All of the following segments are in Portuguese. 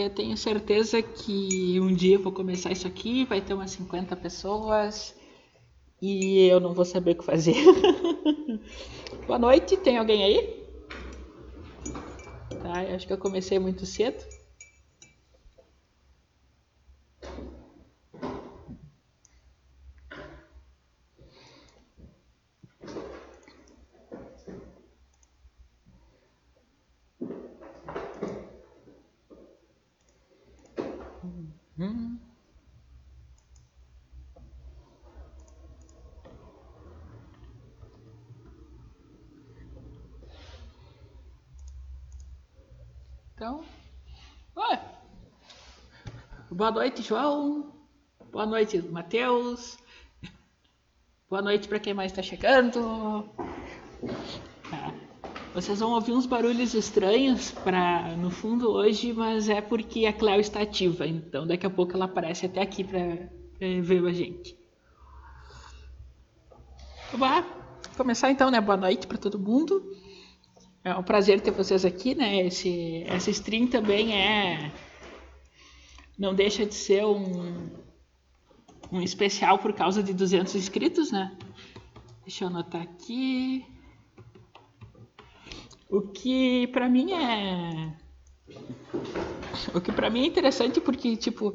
Eu tenho certeza que um dia eu vou começar isso aqui, vai ter umas 50 pessoas e eu não vou saber o que fazer. Boa noite, tem alguém aí? Tá, acho que eu comecei muito cedo. Hum. Então, ué. Boa noite, João. Boa noite, Matheus. Boa noite para quem mais está chegando. Tá. Vocês vão ouvir uns barulhos estranhos para no fundo hoje, mas é porque a Cléo está ativa, então daqui a pouco ela aparece até aqui para ver a gente. Vamos começar então, né? Boa noite para todo mundo. É um prazer ter vocês aqui, né? Esse, essa stream também é. Não deixa de ser um, um especial por causa de 200 inscritos, né? Deixa eu anotar aqui. O que para mim é o que para mim é interessante porque tipo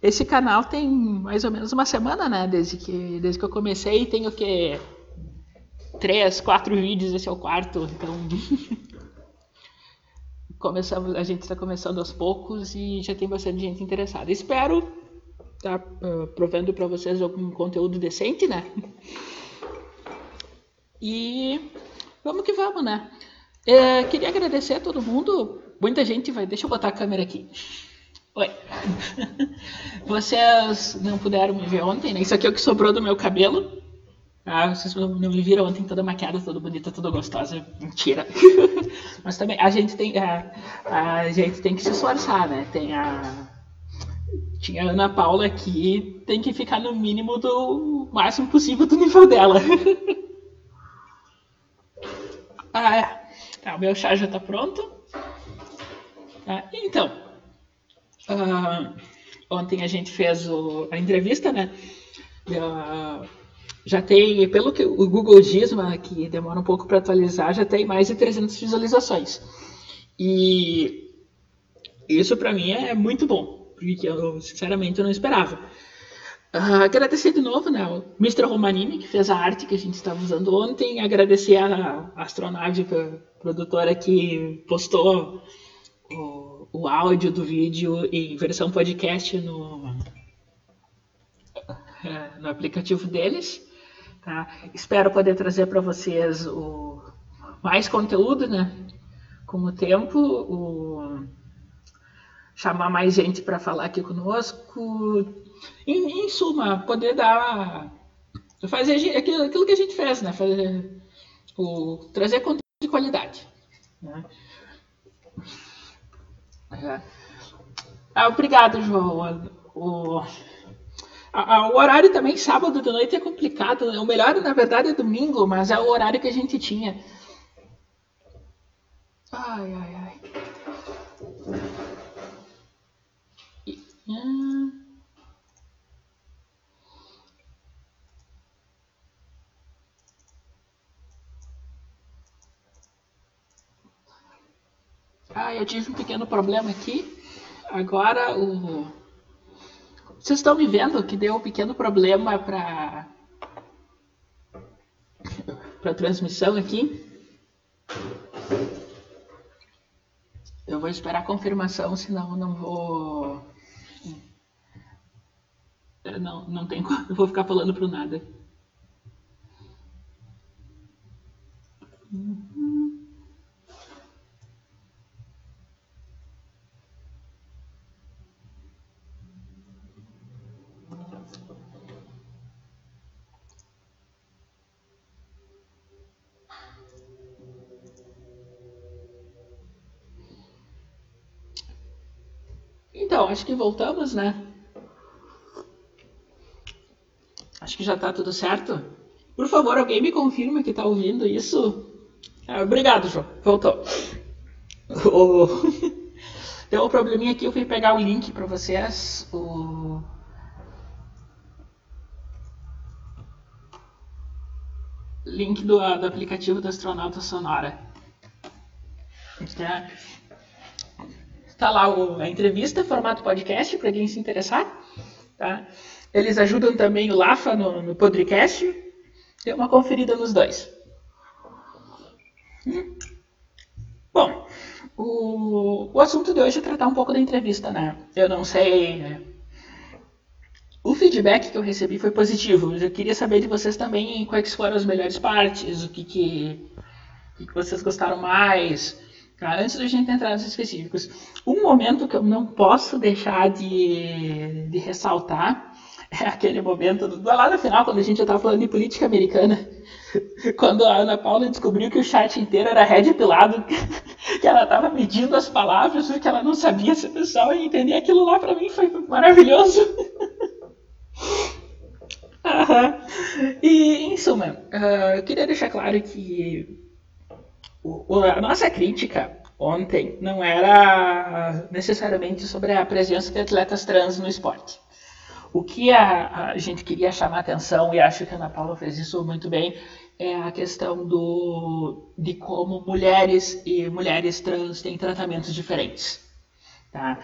esse canal tem mais ou menos uma semana, né, desde que desde que eu comecei, tem o que três, quatro vídeos, esse é o quarto, então começamos, a gente está começando aos poucos e já tem bastante gente interessada. Espero estar tá, uh, provendo para vocês algum conteúdo decente, né? E vamos que vamos, né? É, queria agradecer a todo mundo. Muita gente vai. Deixa eu botar a câmera aqui. Oi. Vocês não puderam me ver ontem, né? Isso aqui é o que sobrou do meu cabelo. Ah, vocês não me viram ontem toda maquiada, toda bonita, toda gostosa. Mentira. Mas também a gente tem a, a gente tem que se esforçar, né? Tem a tinha a Ana Paula aqui, tem que ficar no mínimo do máximo possível do nível dela. ah, é. Tá, o meu chá já está pronto. Tá, então, uh, ontem a gente fez o, a entrevista, né? Já tem, pelo que o Google diz, mas que demora um pouco para atualizar, já tem mais de 300 visualizações. E isso para mim é muito bom, porque eu sinceramente eu não esperava. Uh, agradecer de novo né, o Mr. Romanini, que fez a arte que a gente estava usando ontem. Agradecer a astronave produtora que postou o, o áudio do vídeo em versão podcast no, é, no aplicativo deles. Tá? Espero poder trazer para vocês o, mais conteúdo né, com o tempo. O, chamar mais gente para falar aqui conosco. Em, em, suma, poder dar. Fazer aquilo, aquilo que a gente fez, né? Fazer, o, trazer conteúdo de qualidade. Né? É. Ah, obrigado, João. O, a, o horário também, sábado de noite, é complicado. Né? O melhor, na verdade, é domingo, mas é o horário que a gente tinha. Ai, ai, ai. Ah, eu tive um pequeno problema aqui. Agora o. Vocês estão me vendo que deu um pequeno problema para para transmissão aqui. Eu vou esperar a confirmação, senão não vou não, não tem Eu vou ficar falando pro nada. Então, acho que voltamos, né? Acho que já está tudo certo. Por favor, alguém me confirma que está ouvindo isso? Ah, obrigado, João. Voltou. Então o probleminha aqui eu fui pegar o link para vocês, o link do, do aplicativo do Astronauta Sonora. Tá, tá lá o, a entrevista, formato podcast, para quem se interessar. Tá? Eles ajudam também o Lafa no, no podcast. Dê uma conferida nos dois. Hum. Bom, o, o assunto de hoje é tratar um pouco da entrevista, né? Eu não sei. Né? O feedback que eu recebi foi positivo. Eu queria saber de vocês também quais foram as melhores partes, o que, que, o que vocês gostaram mais. Tá? Antes da gente entrar nos específicos, um momento que eu não posso deixar de, de ressaltar é aquele momento do, lá no final, quando a gente já estava falando de política americana, quando a Ana Paula descobriu que o chat inteiro era red pilado, que ela estava medindo as palavras, porque ela não sabia se o pessoal ia entender aquilo lá, para mim foi maravilhoso. E, em suma, uh, eu queria deixar claro que a nossa crítica ontem não era necessariamente sobre a presença de atletas trans no esporte. O que a, a, gente queria chamar atenção, e acho que a Ana Paula fez isso muito bem, é a questão do, de como mulheres e mulheres trans têm tratamentos diferentes. Tá?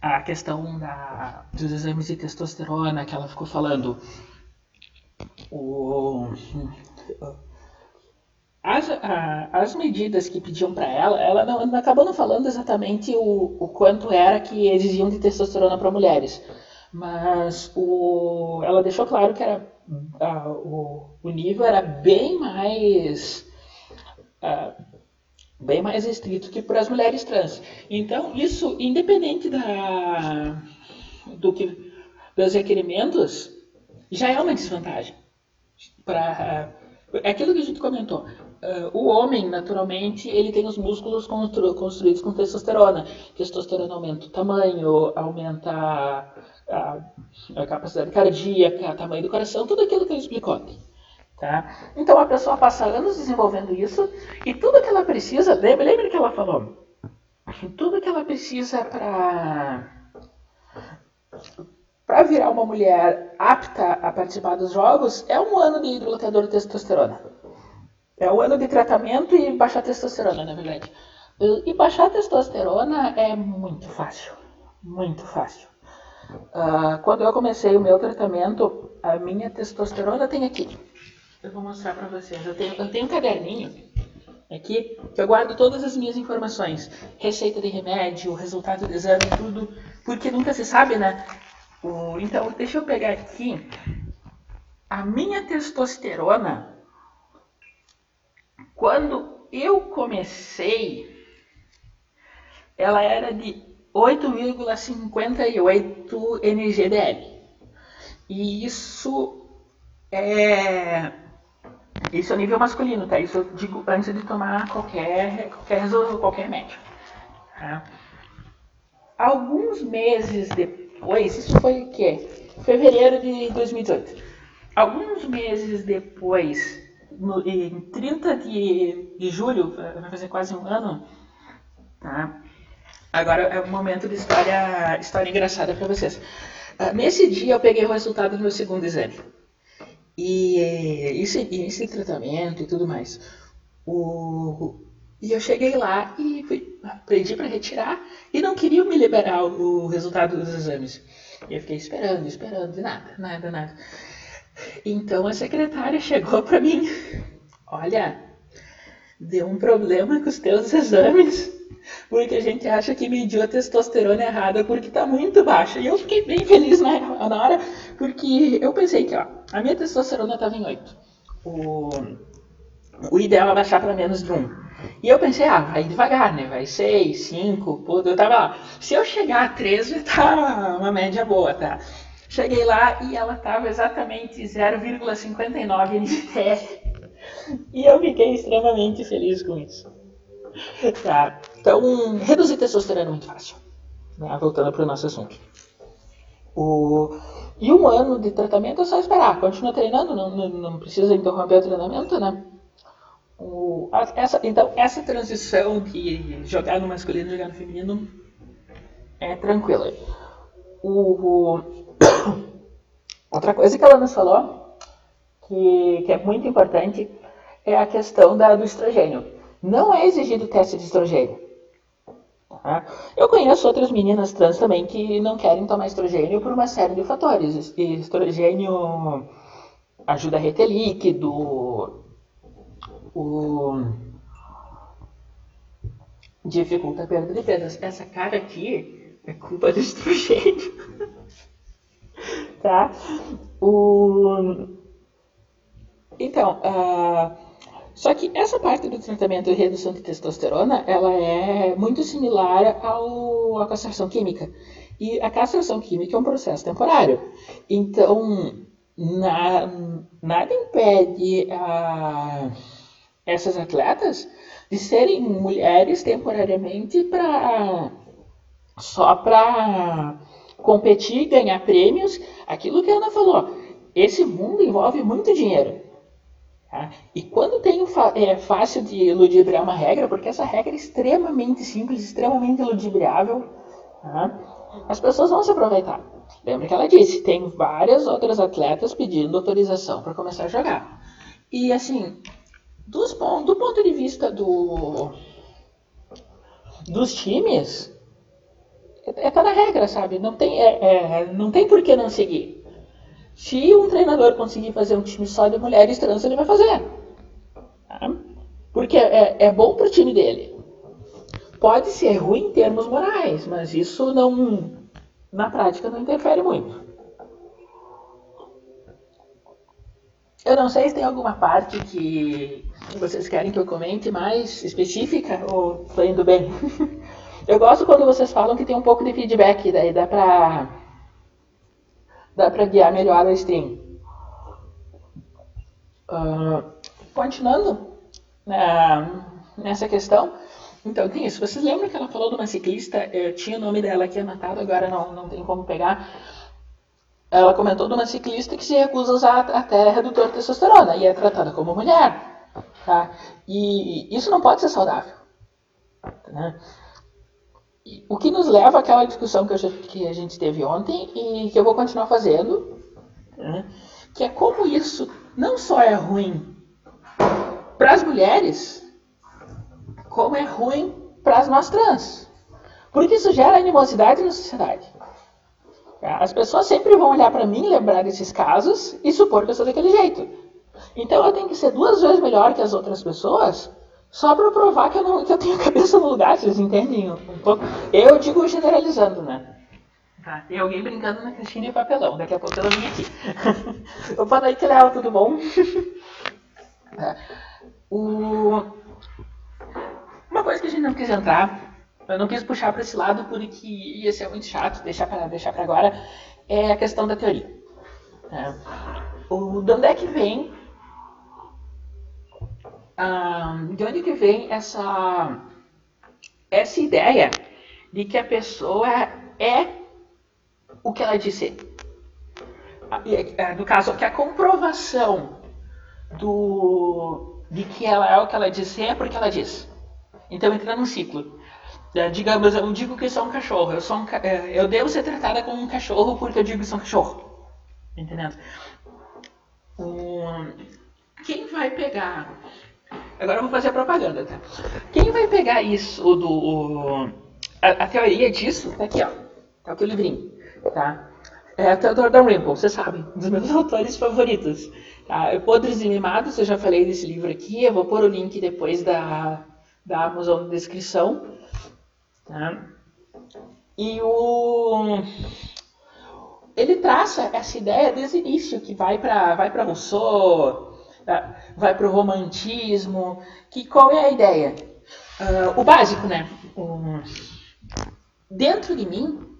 A questão da, dos exames de testosterona que ela ficou falando. O, as, a, as medidas que pediam para ela, ela não, não, acabou não falando exatamente o, o quanto era que exigiam de testosterona para mulheres mas o, ela deixou claro que era, a, o, o nível era bem mais a, bem mais restrito que para as mulheres trans. Então isso, independente da do que dos requerimentos, já é uma desvantagem. Para é aquilo que a gente comentou. Uh, o homem, naturalmente, ele tem os músculos constru construídos com testosterona. Testosterona aumenta o tamanho, aumenta a, a capacidade cardíaca, o tamanho do coração, tudo aquilo que ele explicou. Tá? Então a pessoa passa anos desenvolvendo isso e tudo que ela precisa, lembra, lembra que ela falou? Tudo que ela precisa para para virar uma mulher apta a participar dos jogos é um ano de hidrolatador de testosterona. É um ano de tratamento e baixar testosterona, na verdade. E baixar testosterona é muito fácil. Muito fácil. Uh, quando eu comecei o meu tratamento, a minha testosterona tem aqui. Eu vou mostrar para vocês. Eu tenho, eu tenho um caderninho aqui que eu guardo todas as minhas informações. Receita de remédio, resultado do exame, tudo. Porque nunca se sabe, né? O, então, deixa eu pegar aqui. A minha testosterona, quando eu comecei, ela era de 8,58 NGDL. E isso é isso é nível masculino, tá? Isso eu digo antes de tomar qualquer qualquer qualquer médico. Tá? Alguns meses depois, isso foi o quê? Fevereiro de 2018. Alguns meses depois, no, em 30 de, de julho, vai fazer quase um ano, tá? Agora é um momento de história, história engraçada para vocês. Uh, nesse dia eu peguei o resultado do meu segundo exame. E esse, esse tratamento e tudo mais. O, e eu cheguei lá e fui, pedi para retirar e não queriam me liberar o, o resultado dos exames. E eu fiquei esperando, esperando, e nada, nada, nada. Então a secretária chegou para mim: Olha, deu um problema com os teus exames porque a gente acha que mediu a testosterona errada porque está muito baixa. E eu fiquei bem feliz na, na hora, porque eu pensei que ó, a minha testosterona estava em 8. O, o ideal é baixar para menos de 1. E eu pensei, ah, vai devagar, né? Vai 6, 5, pô, eu tava lá. Se eu chegar a 3, vai tá uma média boa, tá? Cheguei lá e ela tava exatamente 0,59 NGTL. E eu fiquei extremamente feliz com isso. Tá. Então, reduzir testosterona é muito fácil. Né? Voltando para o nosso assunto. O... E um ano de tratamento é só esperar. Continua treinando, não, não, não precisa interromper o treinamento, né? O... Essa, então, essa transição de jogar no masculino e jogar no feminino é tranquila. O... Outra coisa que ela nos falou, que, que é muito importante, é a questão da, do estrogênio. Não é exigido teste de estrogênio. Tá? Eu conheço outras meninas trans também que não querem tomar estrogênio por uma série de fatores. Estrogênio ajuda a reter líquido, o... dificulta a perda de peso. Essa cara aqui é culpa do estrogênio. tá? O... Então, uh... só que essa parte do tratamento de redução de testosterona, ela é muito similar ao, à castração química. E a castração química é um processo temporário. Então, na, nada impede a, essas atletas de serem mulheres temporariamente para só para competir, ganhar prêmios. Aquilo que a Ana falou, esse mundo envolve muito dinheiro. Tá? E quando tem é fácil de ludibriar uma regra, porque essa regra é extremamente simples, extremamente ludibriável, tá? as pessoas vão se aproveitar. Lembra que ela disse, tem várias outras atletas pedindo autorização para começar a jogar. E assim, dos, do ponto de vista do, dos times, é tá na regra, sabe? Não tem, é, é, não tem por que não seguir. Se um treinador conseguir fazer um time só de mulheres trans, ele vai fazer. Tá? Porque é, é bom pro time dele. Pode ser ruim em termos morais, mas isso não na prática não interfere muito. Eu não sei se tem alguma parte que vocês querem que eu comente mais específica ou estou indo bem. Eu gosto quando vocês falam que tem um pouco de feedback, daí dá pra, dá pra guiar melhor a stream. Uh, continuando uh, nessa questão, então, tem isso. Vocês lembram que ela falou de uma ciclista? Eu tinha o nome dela aqui anotado, agora não, não tem como pegar. Ela comentou de uma ciclista que se recusa a usar até redutor de testosterona e é tratada como mulher. Tá? E isso não pode ser saudável. Né? O que nos leva àquela discussão que, que, a gente teve ontem e que eu vou continuar fazendo, né? que é como isso não só é ruim para as mulheres, como é ruim para nós trans. Porque isso gera animosidade na sociedade. As pessoas sempre vão olhar para mim, lembrar desses casos e supor que eu sou daquele jeito. Então eu tenho que ser duas vezes melhor que as outras pessoas só para provar que eu, não, que eu tenho a cabeça no lugar, vocês entendem um pouco? Eu digo generalizando, né? Tá, tem alguém brincando na caixinha de papelão, daqui a pouco ela vem aqui. Opa, daí que Léo, tudo bom? Tá. O... Uma coisa que a gente não quis entrar, eu não quis puxar para esse lado porque ia ser muito chato, deixar para deixar para agora, é a questão da teoria. É. O, de onde é que vem de onde que vem essa, essa ideia de que a pessoa é o que ela disse? No caso, que a comprovação do, de que ela é o que ela disse é porque ela diz. Então entra num ciclo. É, digamos, eu digo que sou um cachorro. Eu, sou um, é, eu devo ser tratada como um cachorro porque eu digo que sou um cachorro. Entendendo? Quem vai pegar. Agora eu vou fazer a propaganda, tá? Quem vai pegar isso do. O, a, a, teoria disso tá aqui, ó. Tá aqui o livrinho, tá? É Theodore Dalrymple, você sabe, um dos meus autores favoritos. Tá? Podres e Mimados, eu já falei desse livro aqui, eu vou pôr o link depois da, da Amazon na descrição. Tá? E o ele traça essa ideia desde o início que vai para vai para Rousseau, tá? vai para o romantismo, que qual é a ideia? Uh, o básico, né? Dentro de mim,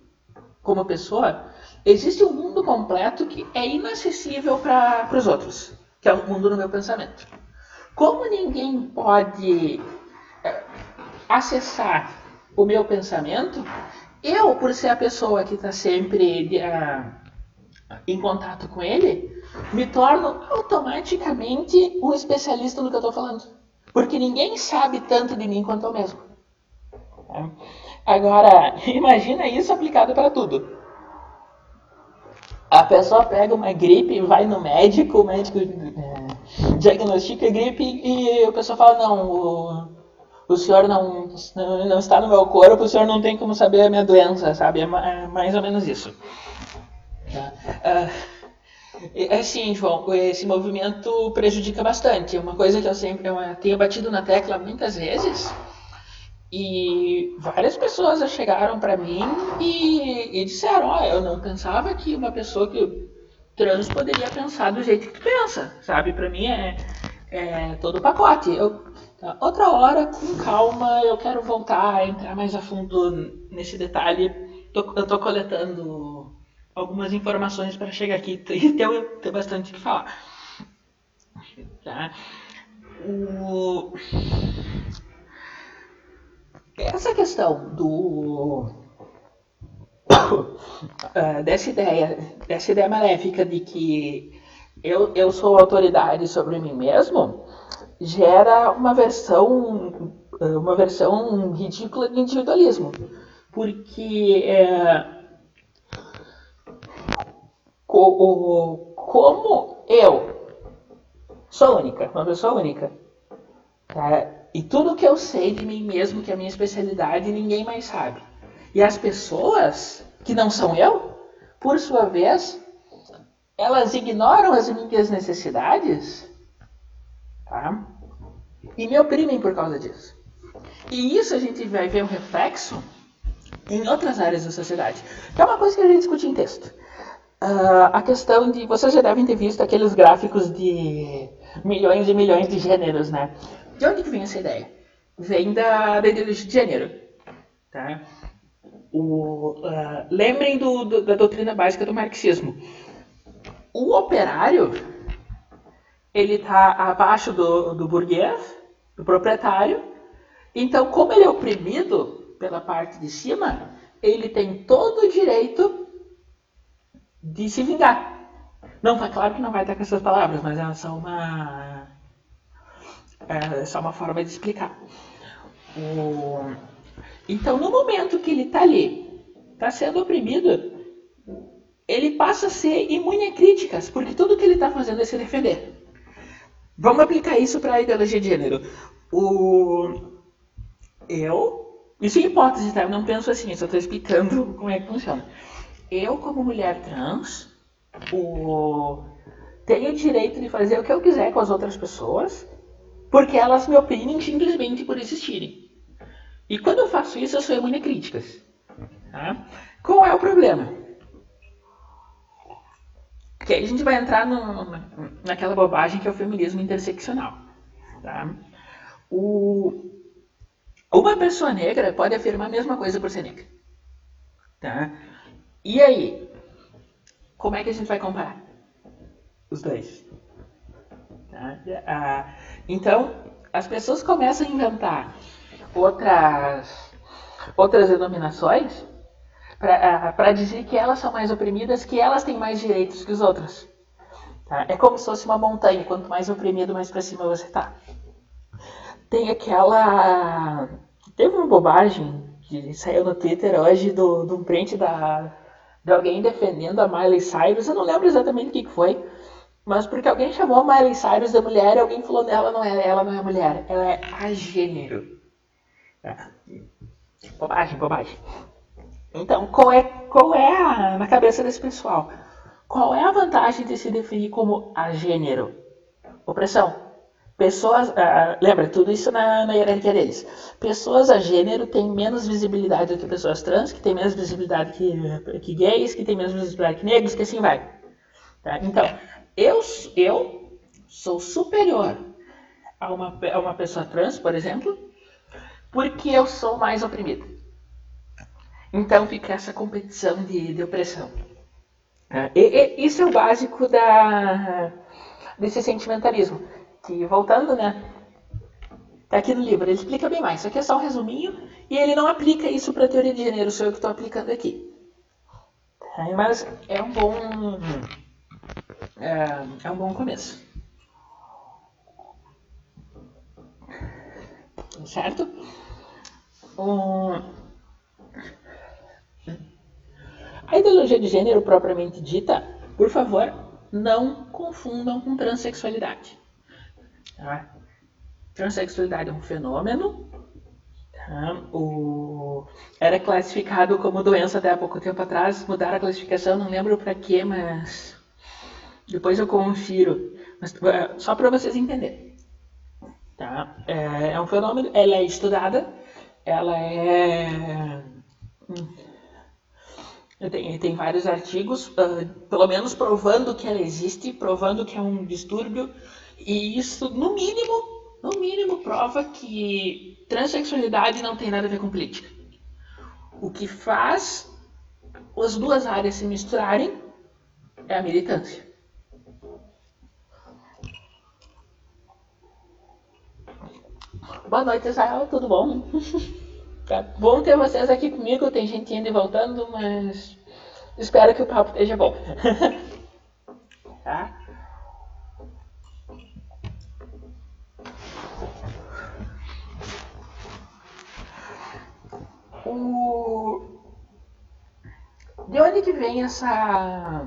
como pessoa, existe um mundo completo que é inacessível para os outros, que é o mundo do meu pensamento. Como ninguém pode acessar o meu pensamento, eu, por ser a pessoa que está sempre uh, em contato com ele, me torno automaticamente um especialista no que eu estou falando. Porque ninguém sabe tanto de mim quanto eu mesmo. Agora, imagina isso aplicado para tudo. A pessoa pega uma gripe, vai no médico, o médico é, diagnostica a gripe e o pessoal fala, não, o, o senhor não, não, não, está no meu corpo, o senhor não tem como saber a minha doença, sabe? É, é mais ou menos isso. Uh, assim, João, esse movimento prejudica bastante. Uma coisa que eu sempre eu tenho batido na tecla muitas vezes e várias pessoas chegaram para mim e, e disseram: Ó, oh, eu não pensava que uma pessoa que trans poderia pensar do jeito que tu pensa, sabe? Para mim é, é todo o pacote. Eu, tá, outra hora, com calma, eu quero voltar a entrar mais a fundo nesse detalhe. Tô, eu tô coletando algumas informações para chegar aqui e ter, ter bastante o que falar. Tá? O essa questão do uh, dessa ideia dessa ideia maléfica de que eu, eu sou autoridade sobre mim mesmo gera uma versão uma versão ridícula de individualismo porque é, como eu sou única uma pessoa única tá? E tudo que eu sei de mim mesmo, que é a minha especialidade, ninguém mais sabe. E as pessoas que não são eu, por sua vez, elas ignoram as minhas necessidades tá? e me oprimem por causa disso. E isso a gente vai ver um reflexo em outras áreas da sociedade, que é uma coisa que a gente discute em texto. Uh, a questão de. Vocês já devem ter visto aqueles gráficos de milhões e milhões de gêneros, né? De onde que vem essa ideia? Vem da, da ideologia de gênero. Tá? O, uh, lembrem do, do, da doutrina básica do marxismo. O operário ele está abaixo do, do burguês, do proprietário. Então, como ele é oprimido pela parte de cima, ele tem todo o direito de se vingar. Não, tá claro que não vai estar com essas palavras, mas elas são uma é só uma forma de explicar. O... Então, no momento que ele está ali, está sendo oprimido, ele passa a ser imune a críticas, porque tudo que ele está fazendo é se defender. Vamos aplicar isso para a ideologia de gênero. O... Eu, isso é hipótese, tá? Eu não penso assim, só estou explicando como é que funciona. Eu, como mulher trans, o... tenho o direito de fazer o que eu quiser com as outras pessoas, porque elas me oprimem simplesmente por existirem. E quando eu faço isso, eu sou imune a críticas. Tá? Qual é o problema? Que aí a gente vai entrar no, naquela bobagem que é o feminismo interseccional. Tá? O, uma pessoa negra pode afirmar a mesma coisa por ser negra. Tá? E aí? Como é que a gente vai comparar? Os dois. Tá? Ah, então, as pessoas começam a inventar outras, outras denominações para dizer que elas são mais oprimidas, que elas têm mais direitos que os outros. Tá? É como se fosse uma montanha, quanto mais oprimido, mais para cima você está. Tem aquela. Teve uma bobagem que saiu no Twitter hoje do, do print da, de alguém defendendo a Miley Cyrus. Eu não lembro exatamente o que foi, mas porque alguém chamou a Miley Cyrus de mulher e alguém falou dela não é, ela não é mulher, ela é a gênero. É. Bobagem, bobagem. Então, qual é, qual é a, na cabeça desse pessoal? Qual é a vantagem de se definir como a gênero? Opressão. Pessoas, uh, lembra, tudo isso na, na hierarquia deles. Pessoas a gênero têm menos visibilidade do que pessoas trans, que têm menos visibilidade que, que gays, que têm menos visibilidade que negros, que assim vai. Tá? Então, eu, eu sou superior a uma, a uma pessoa trans, por exemplo, porque eu sou mais oprimido. Então fica essa competição de, de opressão. É, e, e, isso é o básico da, desse sentimentalismo. Que voltando, né? Tá aqui no livro, ele explica bem mais. Isso aqui é só um resuminho e ele não aplica isso para a teoria de gênero, sou eu que estou aplicando aqui. Mas é um bom é, é um bom começo. Certo? Um, A ideologia de gênero propriamente dita, por favor, não confundam com transexualidade. Tá? Transexualidade é um fenômeno. Tá? O... Era classificado como doença até há pouco tempo atrás. Mudaram a classificação, não lembro para quê, mas depois eu confiro. Mas, é, só para vocês entenderem. Tá? É, é um fenômeno, ela é estudada, ela é. Tem, tem vários artigos, uh, pelo menos provando que ela existe, provando que é um distúrbio, e isso, no mínimo, no mínimo, prova que transexualidade não tem nada a ver com política. O que faz as duas áreas se misturarem é a militância. Boa noite, Israel, tudo bom? tá bom ter vocês aqui comigo, tem gente indo e voltando, mas espero que o papo esteja bom. tá? O... De onde que vem essa...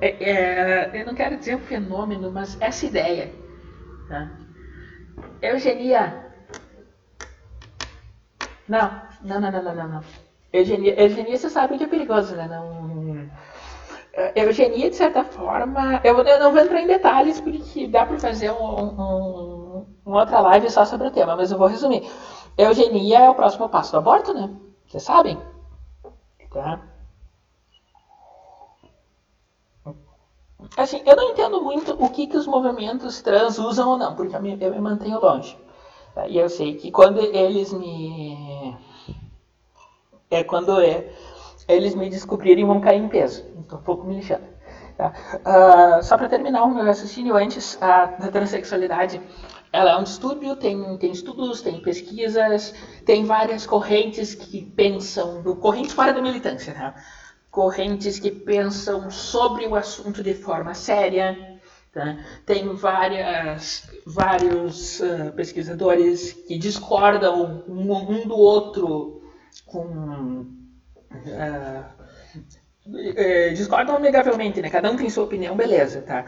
É, é, eu não quero dizer um fenômeno, mas essa ideia. Tá? Eugenia. Não, não, não, não, não, não. Eugenia, eugenia você sabe que é perigoso, né? Não, eugenia, de certa forma, eu, eu não vou entrar em detalhes porque dá para fazer um, um, uma outra live só sobre o tema, mas eu vou resumir. Eugenia é o próximo passo do aborto, né? Vocês sabem? Tá? Assim, eu não entendo muito o que, que os movimentos trans usam ou não, porque eu me, eu me mantenho longe. Tá? E eu sei que quando eles me. É quando é, eles me descobrirem vão cair em peso. Estou um pouco me lixando. Tá? Uh, só para terminar o meu raciocínio antes, da transexualidade ela é um distúrbio, tem, tem estudos, tem pesquisas, tem várias correntes que pensam, correntes fora da militância, tá? correntes que pensam sobre o assunto de forma séria. Tá? Tem várias, vários uh, pesquisadores que discordam um, um do outro com. Uh, discordam amigavelmente, né? Cada um tem sua opinião, beleza, tá?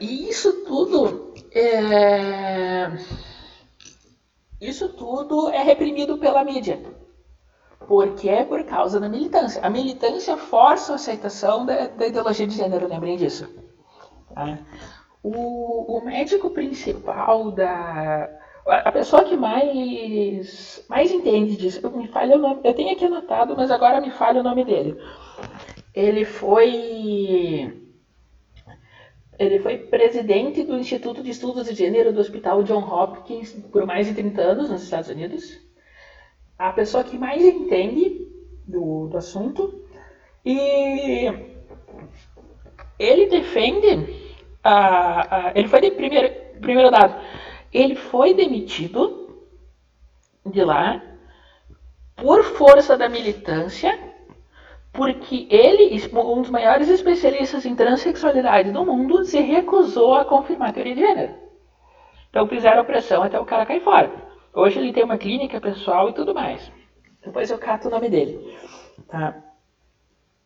E isso tudo é... Isso tudo é reprimido pela mídia porque é por causa da militância. A militância força a aceitação da, da ideologia de gênero, lembrem disso. Tá? O, o, médico principal da. A pessoa que mais, mais entende disso, me falha o nome, eu tenho aqui anotado, mas agora me falha o nome dele. Ele foi. Ele foi presidente do Instituto de Estudos de Gênero do Hospital John Hopkins por mais de 30 anos nos Estados Unidos. A pessoa que mais entende do, do assunto. E ele defende a, ele foi de primeiro, primeiro dado. Ele foi demitido de lá por força da militância porque ele, um dos maiores especialistas em transexualidade do mundo, se recusou a confirmar a teoria de gênero. Então fizeram pressão até o cara cair fora. Hoje ele tem uma clínica pessoal e tudo mais. Depois eu cato o nome dele. Tá?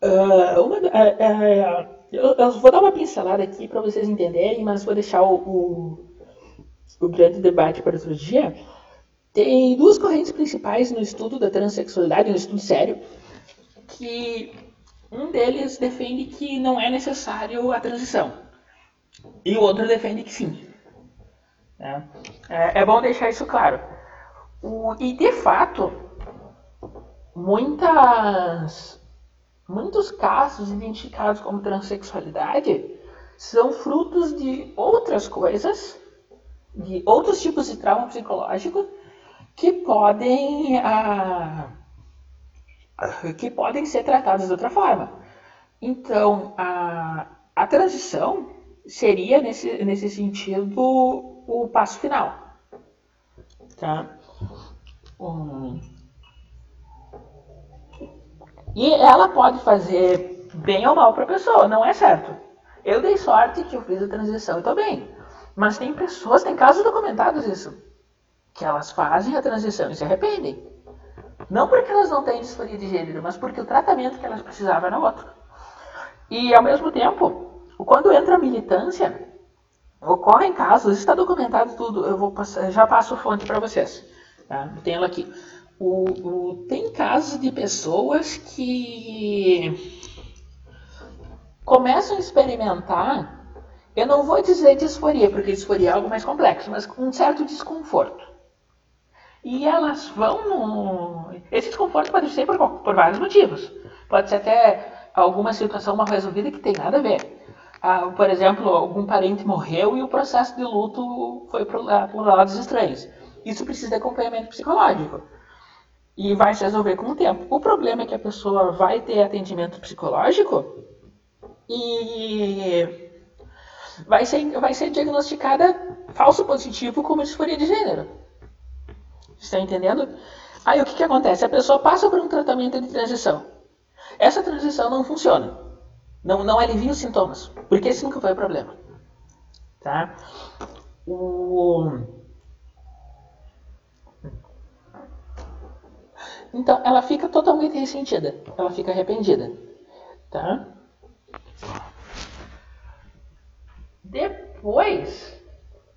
Uh, uma, uh, uh, eu, eu, vou dar uma pincelada aqui para vocês entenderem, mas vou deixar o, o, o, grande debate para outro dia. Tem duas correntes principais no estudo da transexualidade, no estudo sério, que um deles defende que não é necessário a transição e o outro defende que sim. Né? É, é bom deixar isso claro. O, e de fato, muitas, muitos casos identificados como transexualidade são frutos de outras coisas, de outros tipos de trauma psicológico que podem, ah, que podem ser tratados de outra forma. Então, a, a transição seria, nesse, nesse sentido, o passo final. Tá? Um... E ela pode fazer bem ou mal para a pessoa, não é certo. Eu dei sorte que eu fiz a transição e estou bem. Mas tem pessoas, tem casos documentados isso, que elas fazem a transição e se arrependem. Não porque elas não têm disforia de gênero, mas porque o tratamento que elas precisavam era outro. E ao mesmo tempo, quando entra a militância, ocorrem casos, está documentado tudo, eu vou passar, já passo fonte para vocês. Tá? Tem ela aqui. O, o, tem casos de pessoas que começam a experimentar, eu não vou dizer disforia, porque disforia é algo mais complexo, mas um certo desconforto. E elas vão no. Esse desconforto pode ser por, por vários motivos. Pode ser até alguma situação mal resolvida que tem nada a ver. Ah, por exemplo, algum parente morreu e o processo de luto foi por, por lados estranhos. Isso precisa de acompanhamento psicológico. E vai se resolver com o tempo. O problema é que a pessoa vai ter atendimento psicológico e vai ser, vai ser diagnosticada falso positivo como disforia de gênero. Está entendendo? Aí o que, que acontece? A pessoa passa por um tratamento de transição. Essa transição não funciona. Não, não alivia os sintomas. Porque esse nunca foi o problema. Tá? O... Então, ela fica totalmente ressentida. Ela fica arrependida. Tá? Depois,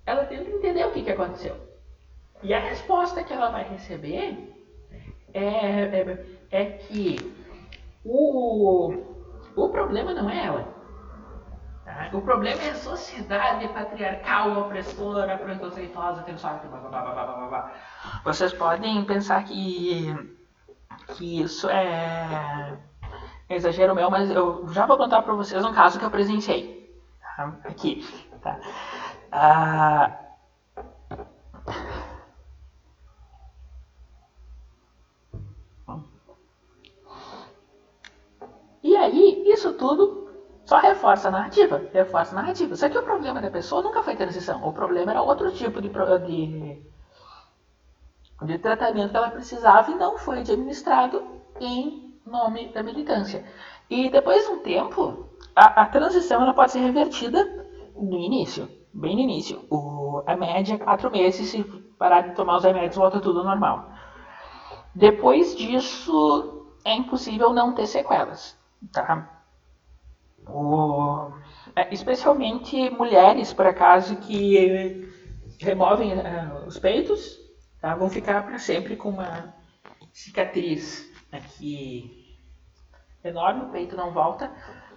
ela tenta entender o que, que aconteceu. E a resposta que ela vai receber é, é, é que o, o problema não é ela. Tá? O problema é a sociedade patriarcal, opressora, preconceituosa, tensória, blá, blá, blá, blá, blá, blá. Vocês podem pensar que, que isso é exagero meu, mas eu já vou contar para vocês um caso que eu presenciei. Tá? Aqui. Tá? Ah, E aí, isso tudo só reforça a narrativa, reforça a narrativa. Só que o problema da pessoa nunca foi transição. O problema era outro tipo de, de, de tratamento que ela precisava e não foi administrado em nome da militância. E depois de um tempo, a, a transição ela pode ser revertida no início, bem no início. O, a média é quatro meses, se parar de tomar os remédios, volta tudo normal. Depois disso, é impossível não ter sequelas. Tá? O, é, especialmente mulheres, por acaso, que removem uh, os peitos, tá? vão ficar para sempre com uma cicatriz aqui enorme, o peito não volta.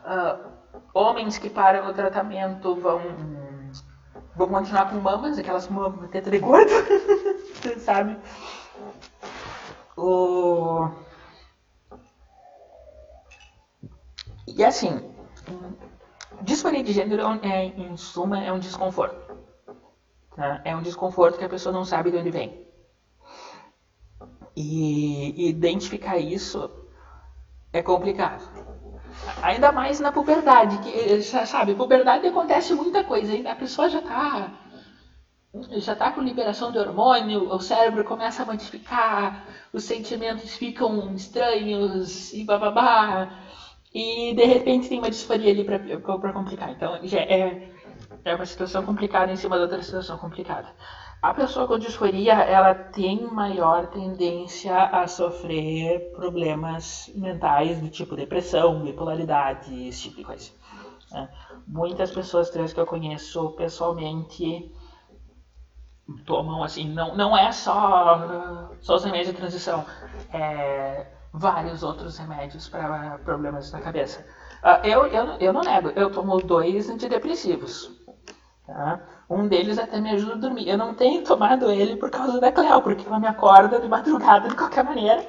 Uh, homens que param o tratamento vão, vão continuar com mamas, aquelas mamas teta de gordo, sabe? O... E assim, disforia de gênero, é, em suma, é um desconforto. Tá? É um desconforto que a pessoa não sabe de onde vem. E identificar isso é complicado. Ainda mais na puberdade, que sabe, puberdade acontece muita coisa, a pessoa já está já está com liberação de hormônio, o cérebro começa a modificar, os sentimentos ficam estranhos e bababá. E de repente tem uma disforia ali para complicar. Então já é, é uma situação complicada em cima de outra situação complicada. A pessoa com disforia ela tem maior tendência a sofrer problemas mentais do tipo depressão, bipolaridade, esse tipo de coisa. Né? Muitas pessoas trans que eu conheço pessoalmente tomam assim, não, não é só, só os remédios de transição. É, vários outros remédios para problemas na cabeça. Uh, eu, eu, eu não nego, eu tomo dois antidepressivos. Tá? Um deles até me ajuda a dormir. Eu não tenho tomado ele por causa da Cleo, porque ela me acorda de madrugada de qualquer maneira.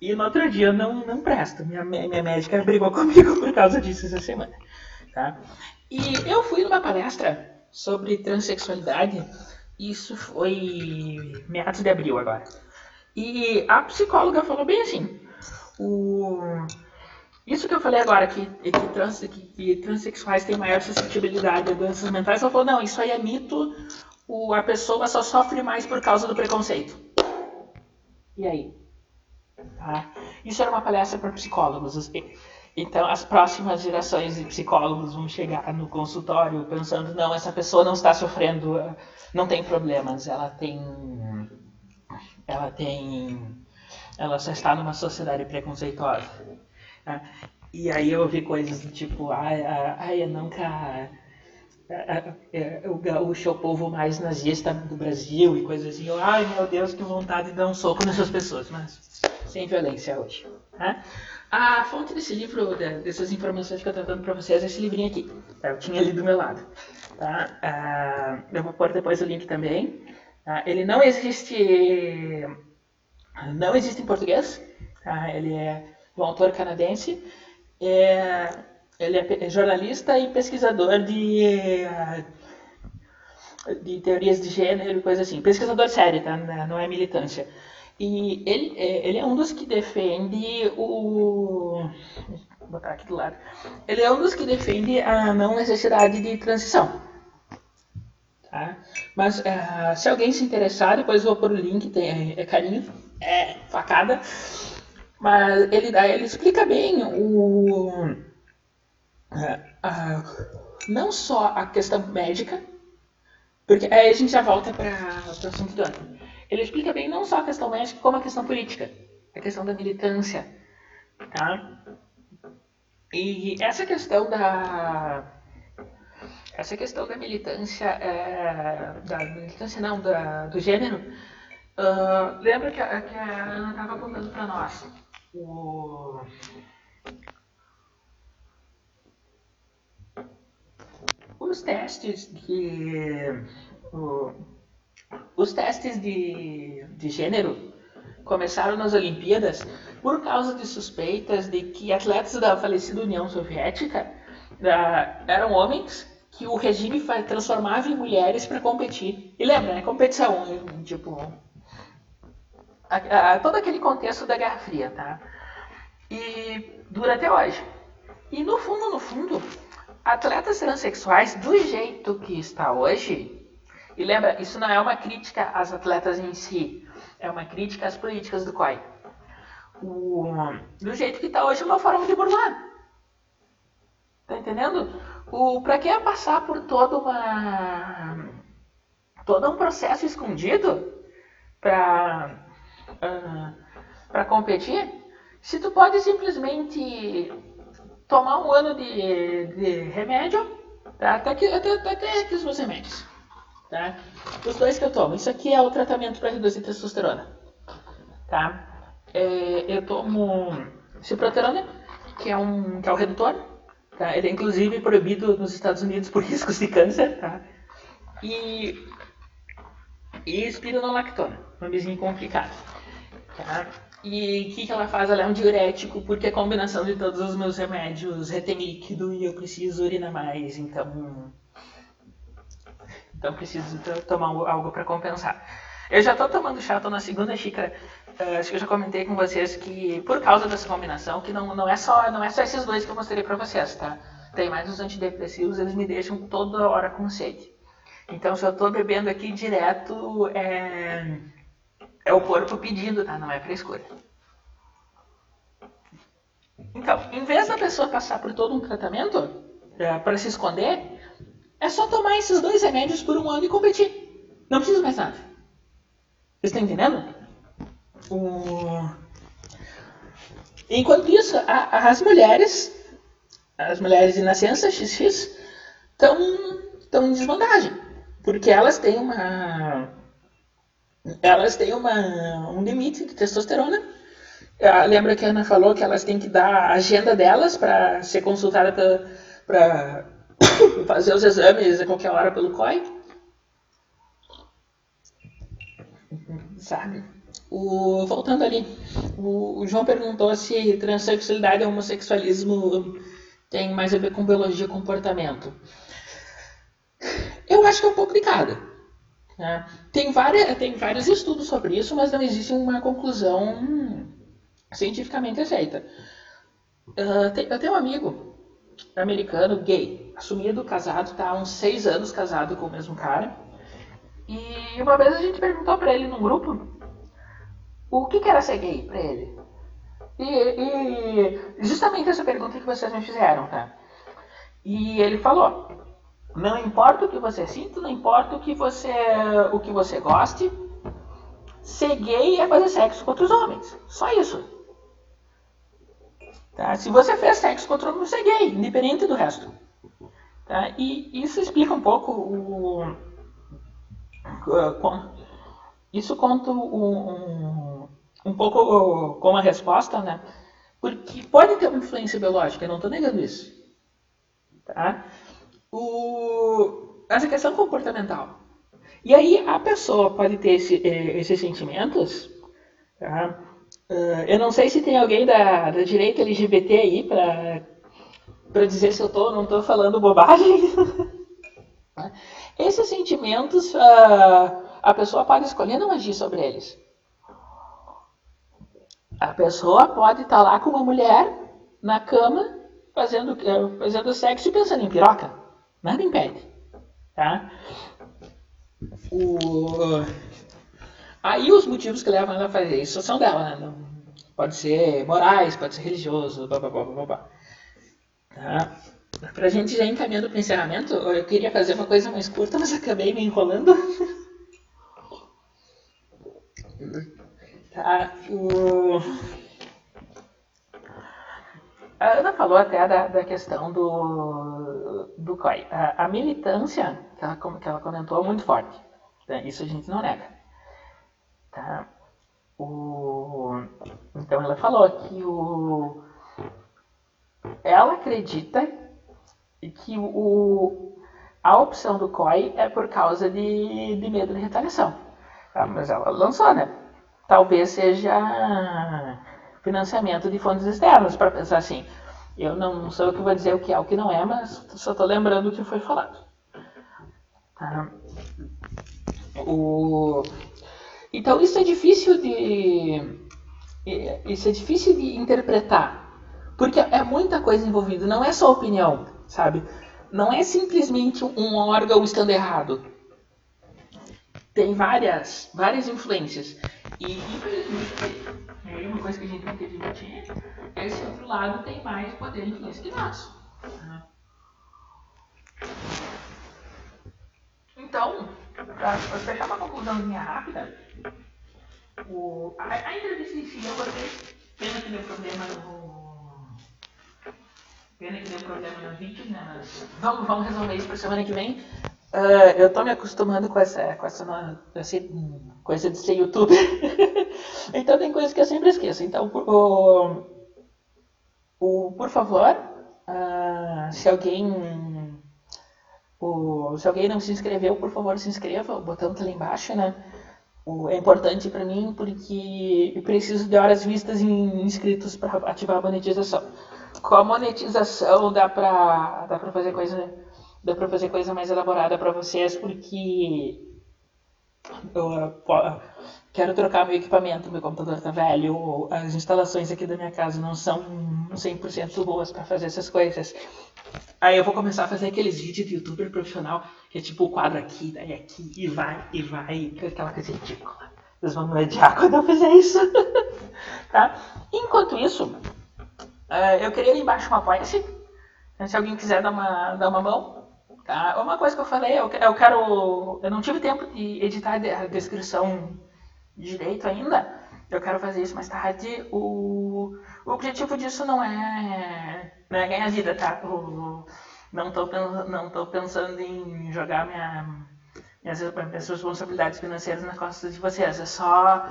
E no outro dia não, não presto. Minha, minha médica brigou comigo por causa disso essa semana. Tá? E eu fui numa palestra sobre transexualidade. Isso foi meados de abril agora. E a psicóloga falou bem assim: o, isso que eu falei agora, que, que, trans, que, que transexuais têm maior suscetibilidade a doenças mentais, ela falou: não, isso aí é mito, o, a pessoa só sofre mais por causa do preconceito. E aí? Tá? Isso era uma palestra para psicólogos. Então, as próximas gerações de psicólogos vão chegar no consultório pensando: não, essa pessoa não está sofrendo, não tem problemas, ela tem ela tem ela só está numa sociedade preconceituosa. Né? E aí eu ouvi coisas do tipo, ai, ai eu nunca. O gaúcho é o povo mais nazista do Brasil e coisas assim. Ai meu Deus, que vontade de dar um soco nessas pessoas, mas sem violência hoje. Né? A fonte desse livro, dessas informações que eu estou dando para vocês, é esse livrinho aqui. Eu tinha ali do meu lado. Tá? Ah, eu vou pôr depois o link também. Tá? Ele não existe, não existe em português. Tá? Ele é um autor canadense. É, ele é jornalista e pesquisador de, de teorias de gênero e coisa assim. Pesquisador sério, tá? não é militância. E ele, é, ele é um dos que defende o. Vou botar aqui do lado. Ele é um dos que defende a não necessidade de transição. Tá? Mas uh, se alguém se interessar, depois eu vou pôr o link, tem, é carinho, é facada. Mas ele, ele explica bem o. Uh, não só a questão médica, porque aí a gente já volta para o assunto do ano ele explica bem não só a questão médica, como a questão política, a questão da militância. Tá? E essa questão da. Essa questão da militância, é, da militância não, da, do gênero, uh, lembra que a, que a Ana estava apontando para nós. O, os testes que o, os testes de, de gênero começaram nas Olimpíadas por causa de suspeitas de que atletas da falecida União Soviética uh, eram homens que o regime transformava em mulheres para competir. E lembra, né? Competição, tipo. A, a, todo aquele contexto da Guerra Fria, tá? E dura até hoje. E no fundo, no fundo, atletas transexuais, do jeito que está hoje, e lembra, isso não é uma crítica às atletas em si, é uma crítica às políticas do COI. O, do jeito que está hoje é uma forma de burlar. Tá entendendo? O, pra que passar por toda uma. todo um processo escondido para uh, para competir, se tu pode simplesmente tomar um ano de, de remédio, tá? até, que, até, até que os meus remédios tá? Os dois que eu tomo. Isso aqui é o tratamento para reduzir testosterona, tá? É, eu tomo ciproterona, que é um que é o redutor, tá? Ele é inclusive proibido nos Estados Unidos por riscos de câncer, tá? E e espironolactona, nomezinho complicado, tá? E o que, que ela faz? Ela é um diurético, porque a combinação de todos os meus remédios retém líquido e eu preciso urinar mais, então então preciso tomar algo para compensar. Eu já estou tomando chá, estou na segunda xícara. Uh, acho que eu já comentei com vocês que por causa dessa combinação, que não, não, é, só, não é só esses dois que eu mostrei para vocês, tá? Tem mais os antidepressivos, eles me deixam toda hora com sede. Então se eu estou bebendo aqui direto, é, é o corpo pedindo, tá? Não é frescura. Então, em vez da pessoa passar por todo um tratamento é, para se esconder, é só tomar esses dois remédios por um ano e competir. Não precisa mais nada. Vocês estão entendendo? O... Enquanto isso, a, as mulheres, as mulheres de nascença XX, estão em desvantagem. Porque elas têm uma. Elas têm uma, um limite de testosterona. Ah, lembra que a Ana falou que elas têm que dar a agenda delas para ser consultada para fazer os exames a qualquer hora pelo COI. Sabe? O, voltando ali, o, o, João perguntou se transexualidade e homossexualismo tem mais a ver com biologia e comportamento. Eu acho que é um pouco de cada. Né? Tem, várias, tem vários estudos sobre isso, mas não existe uma conclusão cientificamente aceita. Uh, eu tenho um amigo americano gay, assumido, casado, tá há uns seis anos casado com o mesmo cara. E uma vez a gente perguntou para ele num grupo o que, que era ser gay para ele. E, e, justamente essa pergunta que vocês me fizeram, tá? E ele falou: não importa o que você sinta, não importa o que você, o que você goste, ser gay é fazer sexo com outros homens. Só isso. Tá? Se você fez sexo com outro homem, você é gay, independente do resto. Tá? E isso explica um pouco o. Isso conta um, um pouco como a resposta, né? Porque pode ter uma influência biológica, eu não estou negando isso. Tá? O, essa questão comportamental. E aí a pessoa pode ter esse, eh, esses sentimentos. Tá? Uh, eu não sei se tem alguém da, da direita LGBT aí para dizer se eu estou ou não estou falando bobagem. esses sentimentos uh, a pessoa pode escolher não agir sobre eles. A pessoa pode estar tá lá com uma mulher na cama fazendo, eh, fazendo sexo e pensando em piroca. Nada impede. Tá? O... Aí os motivos que levam ela a fazer isso são dela, né? Pode ser morais, pode ser religioso, blá blá blá blá blá. Tá? Pra gente já encaminhando o encerramento, eu queria fazer uma coisa mais curta, mas acabei me enrolando. tá, o... A Ana falou até da, da questão do, do COI. A, a militância, que ela, que ela comentou, é muito forte. Né? Isso a gente não nega. Tá? O, então ela falou que o, ela acredita que o, a opção do COI é por causa de, de medo de retaliação. Tá? Mas ela lançou, né? Talvez seja financiamento de fontes externas, para pensar assim. Eu não sou eu que vou dizer o que é o que não é, mas só estou lembrando o que foi falado. Tá? O... Então isso é difícil de isso é difícil de interpretar, porque é muita coisa envolvida. Não é só opinião, sabe? Não é simplesmente um órgão estando errado. Tem várias, várias influências. E infelizmente é uma coisa que a gente ter que admitir, esse outro lado tem mais poder e influência que nós. Né? Então, para fechar uma conclusãozinha rápida, o, a, a, entrevista em si eu gostei. Pena que deu problema no. Pena que deu problema no vídeo, né? Mas vamos, vamos resolver isso para semana que vem. Uh, eu tô me acostumando com essa, com essa, essa coisa de ser youtuber. então tem coisas que eu sempre esqueço. Então, por, o, o, por favor, uh, se alguém o, se alguém não se inscreveu, por favor, se inscreva. O botão tá ali embaixo, né? O, é importante para mim porque eu preciso de horas vistas em inscritos para ativar a monetização. Com a monetização dá para dá pra fazer coisa dá para fazer coisa mais elaborada para vocês, porque eu, quero trocar meu equipamento, meu computador tá velho, as instalações aqui da minha casa não são 100% boas para fazer essas coisas. Aí eu vou começar a fazer aqueles vídeos de youtuber profissional, que é tipo o quadro aqui, daí aqui, e vai, e vai, aquela coisa ridícula. Vocês vão me odiar quando eu fizer isso. tá? Enquanto isso, uh, eu queria ali embaixo um apoia-se. Se alguém quiser dar uma, dar uma mão, Tá? Uma coisa que eu falei, eu, eu quero. Eu não tive tempo de editar a descrição direito ainda. Eu quero fazer isso mais tarde. O, o objetivo disso não é, não é ganhar vida, tá? O, não estou não tô pensando em jogar minha, minhas, minhas responsabilidades financeiras nas costas de vocês. É só.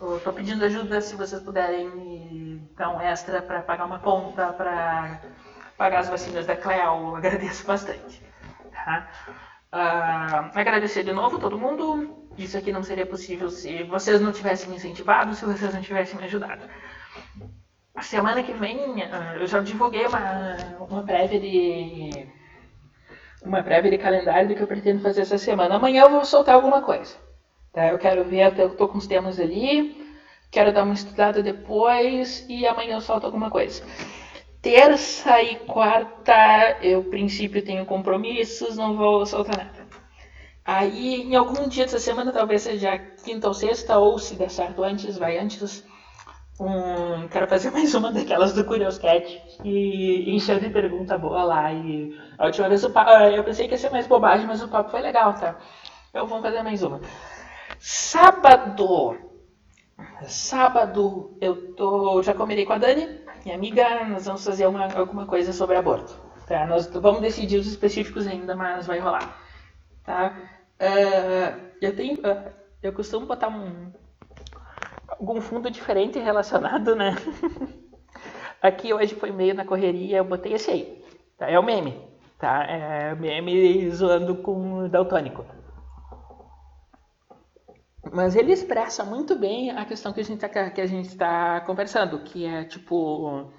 Eu tô pedindo ajuda se vocês puderem me dar um extra para pagar uma conta, para pagar as vacinas da Cleo. Agradeço bastante. Tá? Uh, agradecer de novo todo mundo. Isso aqui não seria possível se vocês não tivessem me incentivado, se vocês não tivessem me ajudado. A semana que vem uh, eu já divulguei uma, uma prévia de uma prévia de calendário do que eu pretendo fazer essa semana. Amanhã eu vou soltar alguma coisa. Tá? Eu quero ver, eu tô com os temas ali, quero dar uma estudada depois e amanhã eu solto alguma coisa. Terça e quarta, eu, princípio, tenho compromissos, não vou soltar nada. Aí, em algum dia dessa semana, talvez seja quinta ou sexta, ou se der certo antes, vai antes. Um, quero fazer mais uma daquelas do Curious Cat e encher de pergunta boa lá. E a última vez papo, eu pensei que ia ser mais bobagem, mas o papo foi legal, tá? Então vamos fazer mais uma. Sábado. Sábado eu tô, já combinei com a Dani, minha amiga, nós vamos fazer uma, alguma coisa sobre aborto. Tá? Nós vamos decidir os específicos ainda, mas vai rolar. Tá? Uh, eu tenho, uh, eu costumo botar um algum fundo diferente relacionado, né? Aqui hoje foi meio na correria, eu botei esse aí. Tá? É o meme, tá? É meme zoando com daltônico. Mas ele expressa muito bem a questão que a gente está que a gente tá conversando, que é tipo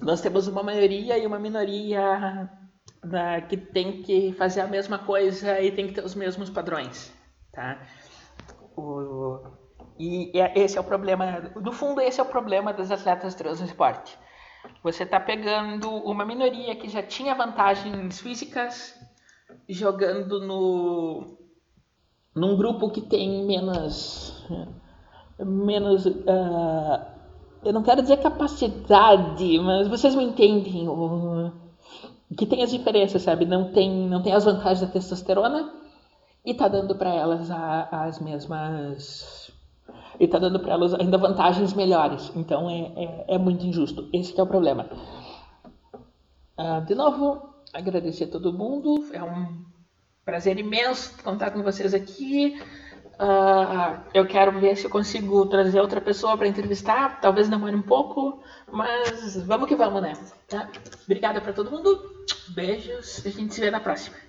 nós temos uma maioria e uma minoria né, que tem que fazer a mesma coisa e tem que ter os mesmos padrões, tá? O, e esse é o problema, no fundo esse é o problema das atletas trans no esporte. Você está pegando uma minoria que já tinha vantagens físicas, jogando no num grupo que tem menos menos uh, eu não quero dizer capacidade, mas vocês me entendem o, que tem as diferenças, sabe? Não tem não tem as vantagens da testosterona e tá dando para elas a, as mesmas e tá dando para elas ainda vantagens melhores. Então é, é, é muito injusto. Esse é o problema. Uh, de novo, agradecer a todo mundo. É um prazer imenso contar com vocês aqui. Uh, eu quero ver se eu consigo trazer outra pessoa para entrevistar. Talvez demore um pouco, mas vamos que vamos, né? Tá? Obrigada para todo mundo. Beijos. A gente se vê na próxima.